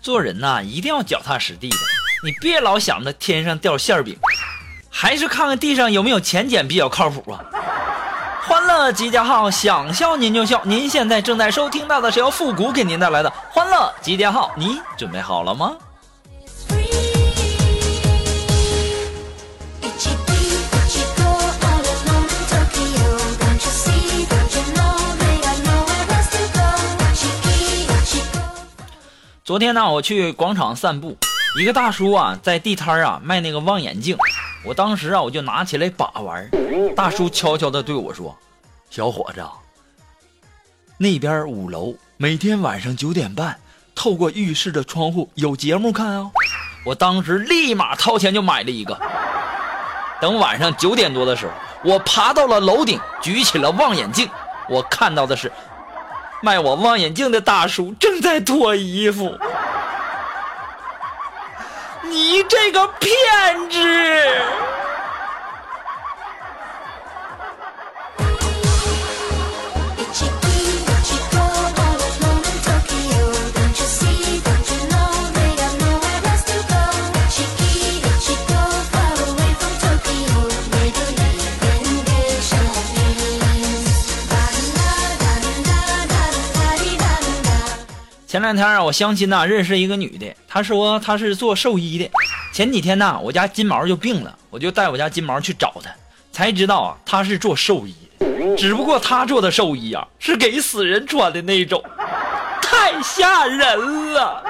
做人呐，一定要脚踏实地的，你别老想着天上掉馅饼，还是看看地上有没有钱捡比较靠谱啊！欢乐集结号，想笑您就笑。您现在正在收听到的是由复古给您带来的欢乐集结号，你准备好了吗？昨天呢，我去广场散步，一个大叔啊在地摊啊卖那个望远镜，我当时啊我就拿起来把玩，大叔悄悄的对我说：“小伙子，那边五楼每天晚上九点半，透过浴室的窗户有节目看啊。”我当时立马掏钱就买了一个。等晚上九点多的时候，我爬到了楼顶，举起了望远镜，我看到的是。卖我望远镜的大叔正在脱衣服，你这个骗子！前两天啊，我相亲呐，认识一个女的，她说她是做兽医的。前几天呢，我家金毛就病了，我就带我家金毛去找她，才知道啊，她是做兽医。只不过她做的兽医啊，是给死人穿的那种，太吓人了。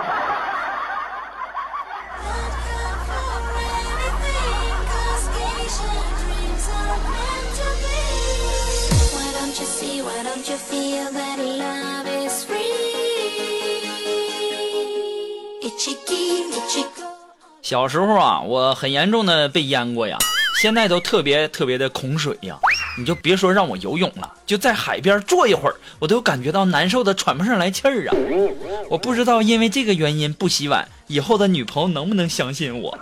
Why don't you feel that? 小时候啊，我很严重的被淹过呀，现在都特别特别的恐水呀。你就别说让我游泳了，就在海边坐一会儿，我都感觉到难受的喘不上来气儿啊。我不知道因为这个原因不洗碗，以后的女朋友能不能相信我？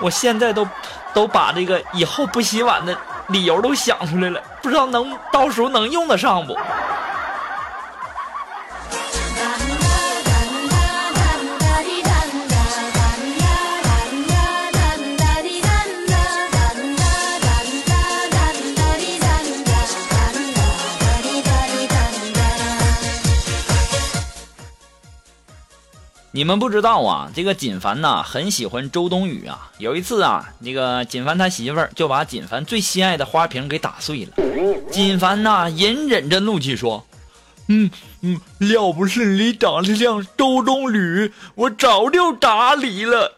我现在都都把这个以后不洗碗的理由都想出来了，不知道能到时候能用得上不？你们不知道啊，这个锦凡呐很喜欢周冬雨啊。有一次啊，那个锦凡他媳妇儿就把锦凡最心爱的花瓶给打碎了。锦凡呐隐忍着怒气说：“嗯嗯，要不是你长得像周冬雨，我早就打你了。”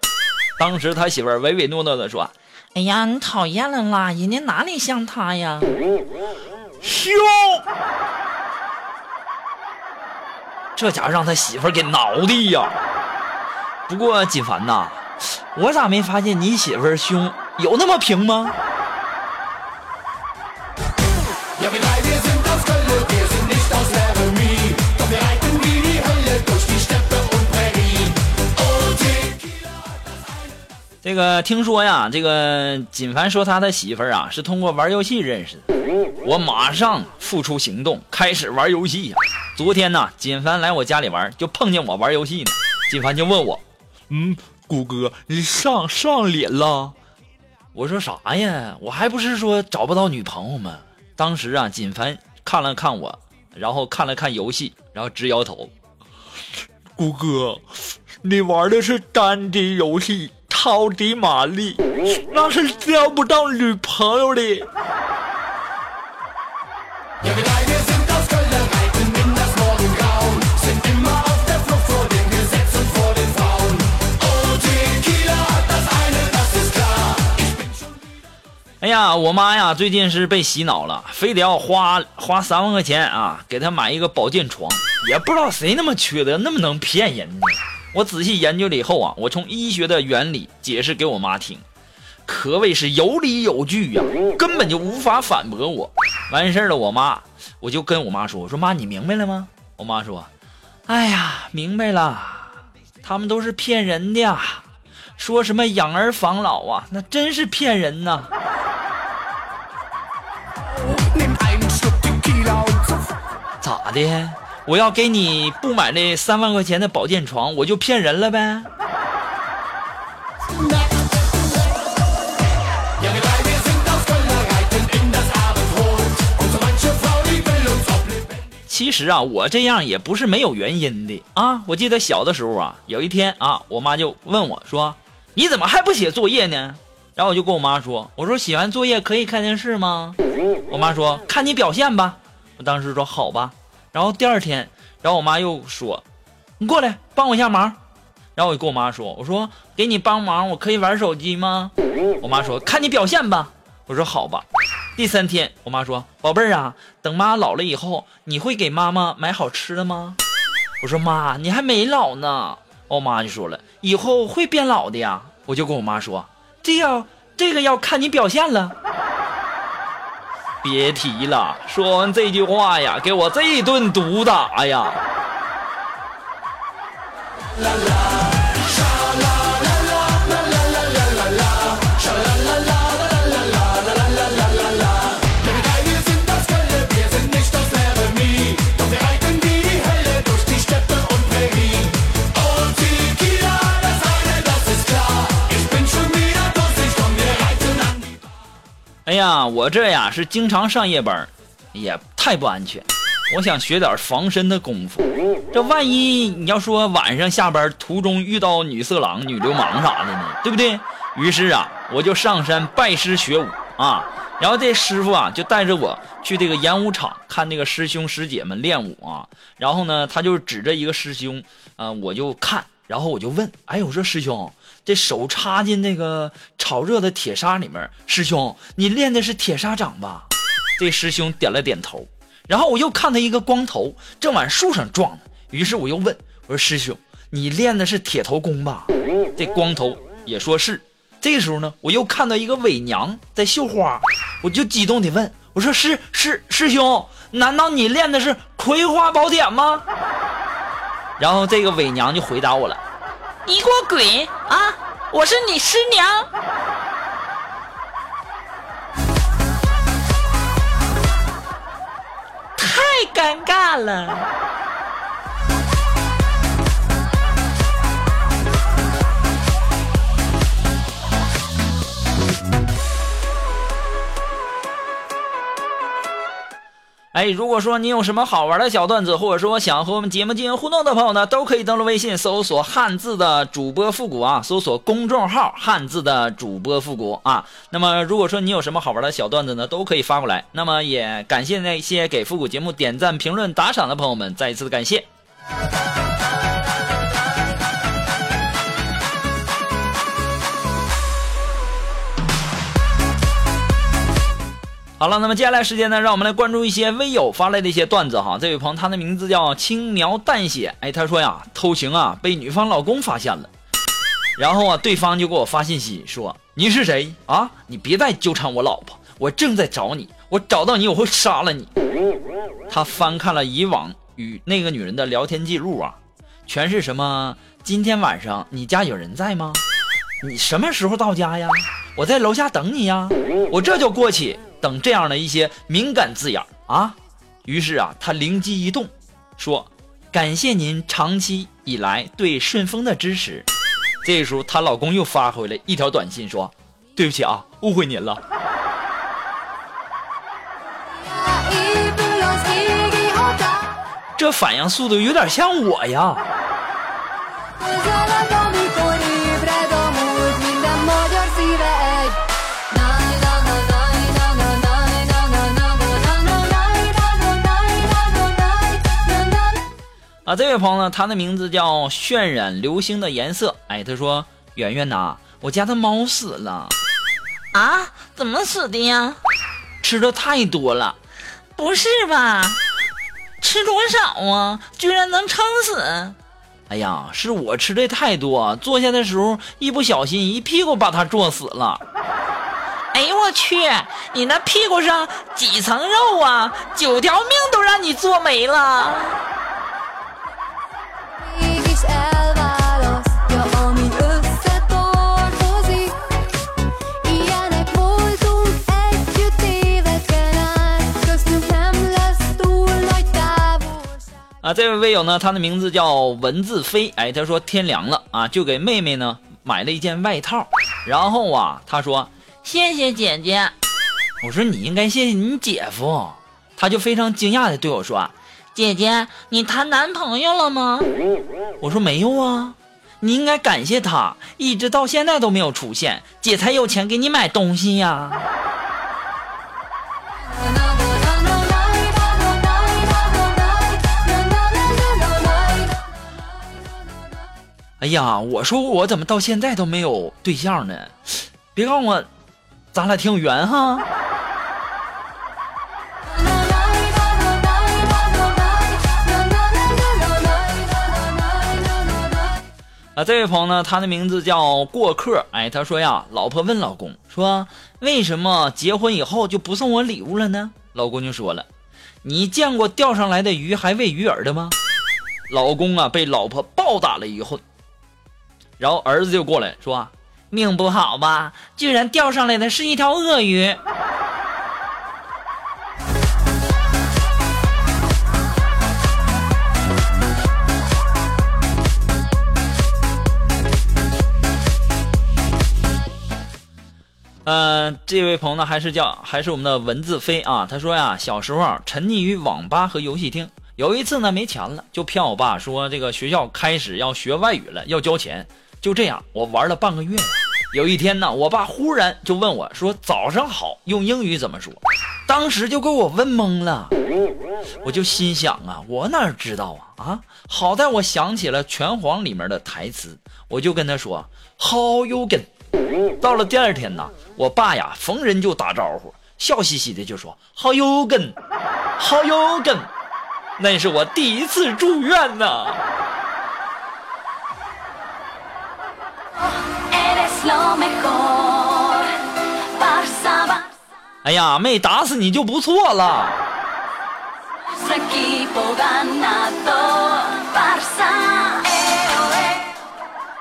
当时他媳妇儿唯唯诺诺的说：“哎呀，你讨厌了啦，人家哪里像他呀？凶！”这家伙让他媳妇儿给挠的呀！不过锦凡呐，我咋没发现你媳妇胸有那么平吗？这个听说呀，这个锦凡说他的媳妇儿啊是通过玩游戏认识的，我马上付出行动，开始玩游戏呀。昨天呢，锦凡来我家里玩，就碰见我玩游戏呢。锦凡就问我：“嗯，谷哥，你上上脸了？”我说：“啥呀？我还不是说找不到女朋友吗？”当时啊，锦凡看了看我，然后看了看游戏，然后直摇头：“谷哥，你玩的是单机游戏。”超级玛丽，那是交不到女朋友的。哎呀，我妈呀，最近是被洗脑了，非得要花花三万块钱啊，给她买一个保健床。也不知道谁那么缺德，那么能骗人呢？我仔细研究了以后啊，我从医学的原理解释给我妈听，可谓是有理有据呀，根本就无法反驳我。完事儿了，我妈，我就跟我妈说：“我说妈，你明白了吗？”我妈说：“哎呀，明白了，他们都是骗人的呀，说什么养儿防老啊，那真是骗人呐。”咋的？我要给你不买那三万块钱的保健床，我就骗人了呗？其实啊，我这样也不是没有原因的啊。我记得小的时候啊，有一天啊，我妈就问我说：“你怎么还不写作业呢？”然后我就跟我妈说：“我说写完作业可以看电视吗？”我妈说：“看你表现吧。”我当时说：“好吧。”然后第二天，然后我妈又说：“你过来帮我一下忙。”然后我就跟我妈说：“我说给你帮忙，我可以玩手机吗？”我妈说：“看你表现吧。”我说：“好吧。”第三天，我妈说：“宝贝儿啊，等妈老了以后，你会给妈妈买好吃的吗？”我说：“妈，你还没老呢。”我妈就说了：“以后会变老的呀。”我就跟我妈说：“这要这个要看你表现了。”别提了，说完这句话呀，给我这一顿毒打呀！呀，我这呀是经常上夜班，也太不安全。我想学点防身的功夫，这万一你要说晚上下班途中遇到女色狼、女流氓啥的呢，对不对？于是啊，我就上山拜师学武啊。然后这师傅啊就带着我去这个演武场看那个师兄师姐们练武啊。然后呢，他就指着一个师兄，啊，我就看，然后我就问，哎，我说师兄。这手插进那个炒热的铁砂里面，师兄，你练的是铁砂掌吧？这师兄点了点头。然后我又看他一个光头正往树上撞，于是我又问我说：“师兄，你练的是铁头功吧？”这光头也说是。这时候呢，我又看到一个伪娘在绣花，我就激动地问我说：“师师师兄，难道你练的是葵花宝典吗？” 然后这个伪娘就回答我了。你给我滚啊！我是你师娘，太尴尬了。哎，如果说你有什么好玩的小段子，或者说想和我们节目进行互动的朋友呢，都可以登录微信搜索“汉字的主播复古”啊，搜索公众号“汉字的主播复古”啊。那么，如果说你有什么好玩的小段子呢，都可以发过来。那么，也感谢那些给复古节目点赞、评论、打赏的朋友们，再一次的感谢。好了，那么接下来时间呢，让我们来关注一些微友发来的一些段子哈。这位朋友，他的名字叫轻描淡写，哎，他说呀，偷情啊，被女方老公发现了，然后啊，对方就给我发信息说：“你是谁啊？你别再纠缠我老婆，我正在找你，我找到你我会杀了你。”他翻看了以往与那个女人的聊天记录啊，全是什么？今天晚上你家有人在吗？你什么时候到家呀？我在楼下等你呀，我这就过去。等这样的一些敏感字眼啊，于是啊，他灵机一动，说：“感谢您长期以来对顺丰的支持。”这时候，她老公又发回来一条短信说：“对不起啊，误会您了。”这反应速度有点像我呀。啊，这位朋友呢，他的名字叫渲染流星的颜色。哎，他说：“圆圆呐，我家的猫死了。”啊？怎么死的呀？吃的太多了。不是吧？吃多少啊？居然能撑死？哎呀，是我吃的太多，坐下的时候一不小心一屁股把它坐死了。哎呦我去！你那屁股上几层肉啊？九条命都让你坐没了。啊，这位微友呢，他的名字叫文字飞。哎，他说天凉了啊，就给妹妹呢买了一件外套。然后啊，他说谢谢姐姐。我说你应该谢谢你姐夫。他就非常惊讶的对我说：“姐姐，你谈男朋友了吗？”我说没有啊。你应该感谢他，一直到现在都没有出现，姐才有钱给你买东西呀。哎呀，我说我怎么到现在都没有对象呢？别告诉我，咱俩挺有缘哈。啊，这位朋友呢，他的名字叫过客。哎，他说呀，老婆问老公说，为什么结婚以后就不送我礼物了呢？老公就说了，你见过钓上来的鱼还喂鱼饵的吗？老公啊，被老婆暴打了一顿。然后儿子就过来说：“命不好吧？居然钓上来的是一条鳄鱼。”嗯，这位朋友呢，还是叫还是我们的文字飞啊？他说呀，小时候，沉溺于网吧和游戏厅。有一次呢，没钱了，就骗我爸说这个学校开始要学外语了，要交钱。就这样，我玩了半个月。有一天呢，我爸忽然就问我说：“早上好，用英语怎么说？”当时就给我问懵了。我就心想啊，我哪知道啊啊！好在我想起了拳皇里面的台词，我就跟他说：“How you g n 到了第二天呢，我爸呀逢人就打招呼，笑嘻嘻的就说：“How you g n h o w you g n 那是我第一次住院呢。哎呀，没打死你就不错了。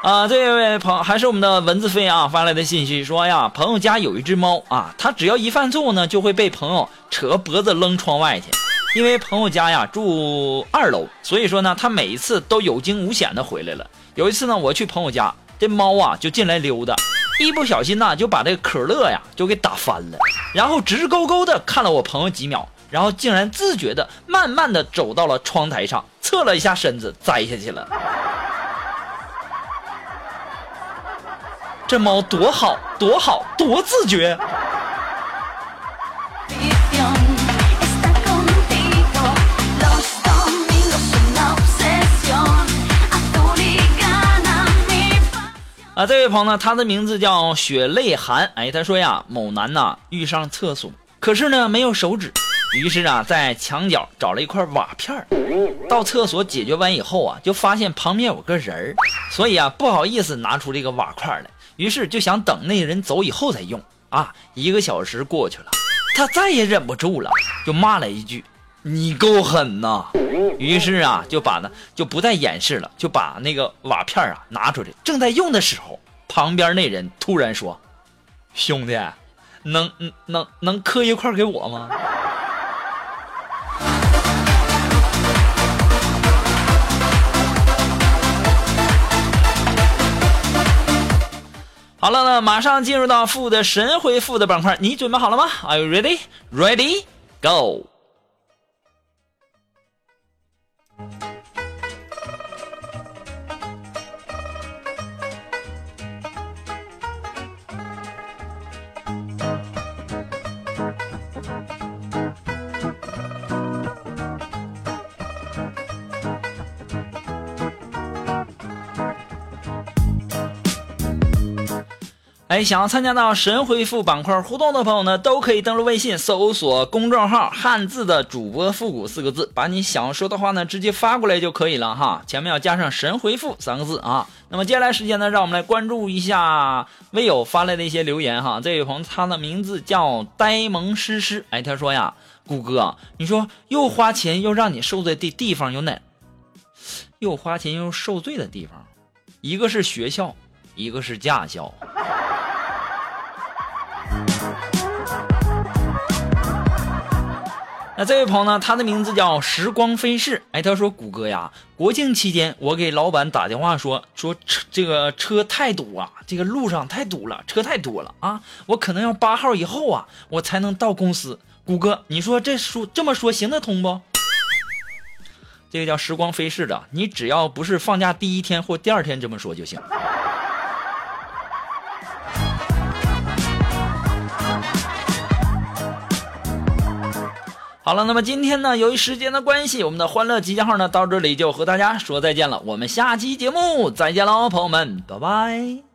啊，这位朋还是我们的文字飞啊发来的信息说呀，朋友家有一只猫啊，它只要一犯错误呢，就会被朋友扯脖子扔窗外去。因为朋友家呀住二楼，所以说呢，它每一次都有惊无险的回来了。有一次呢，我去朋友家。这猫啊，就进来溜达，一不小心呐，就把这个可乐呀就给打翻了，然后直勾勾的看了我朋友几秒，然后竟然自觉的慢慢的走到了窗台上，侧了一下身子栽下去了。这猫多好，多好，多自觉。啊，这位朋友呢，他的名字叫血泪寒。哎，他说呀，某男呐遇上厕所，可是呢没有手纸，于是啊在墙角找了一块瓦片到厕所解决完以后啊，就发现旁边有个人，所以啊不好意思拿出这个瓦块来，于是就想等那人走以后再用。啊，一个小时过去了，他再也忍不住了，就骂了一句。你够狠呐！于是啊，就把那就不再掩饰了，就把那个瓦片啊拿出来。正在用的时候，旁边那人突然说：“兄弟，能能能磕一块给我吗？”好了，那马上进入到负的神回复的板块，你准备好了吗？Are you ready? Ready? Go! 哎，想要参加到神回复板块互动的朋友呢，都可以登录微信搜索公众号“汉字的主播复古”四个字，把你想说的话呢直接发过来就可以了哈，前面要加上“神回复”三个字啊。那么接下来时间呢，让我们来关注一下微友发来的一些留言哈。这位朋友他的名字叫呆萌诗诗，哎，他说呀，谷哥，你说又花钱又让你受罪的地方有哪？又花钱又受罪的地方，一个是学校，一个是驾校。那这位朋友呢？他的名字叫时光飞逝。哎，他说：“谷歌呀，国庆期间我给老板打电话说说车这个车太堵啊，这个路上太堵了，车太多了啊，我可能要八号以后啊，我才能到公司。谷歌，你说这说这么说行得通不？这个叫时光飞逝的，你只要不是放假第一天或第二天这么说就行。”好了，那么今天呢，由于时间的关系，我们的欢乐集结号呢到这里就和大家说再见了。我们下期节目再见喽，朋友们，拜拜。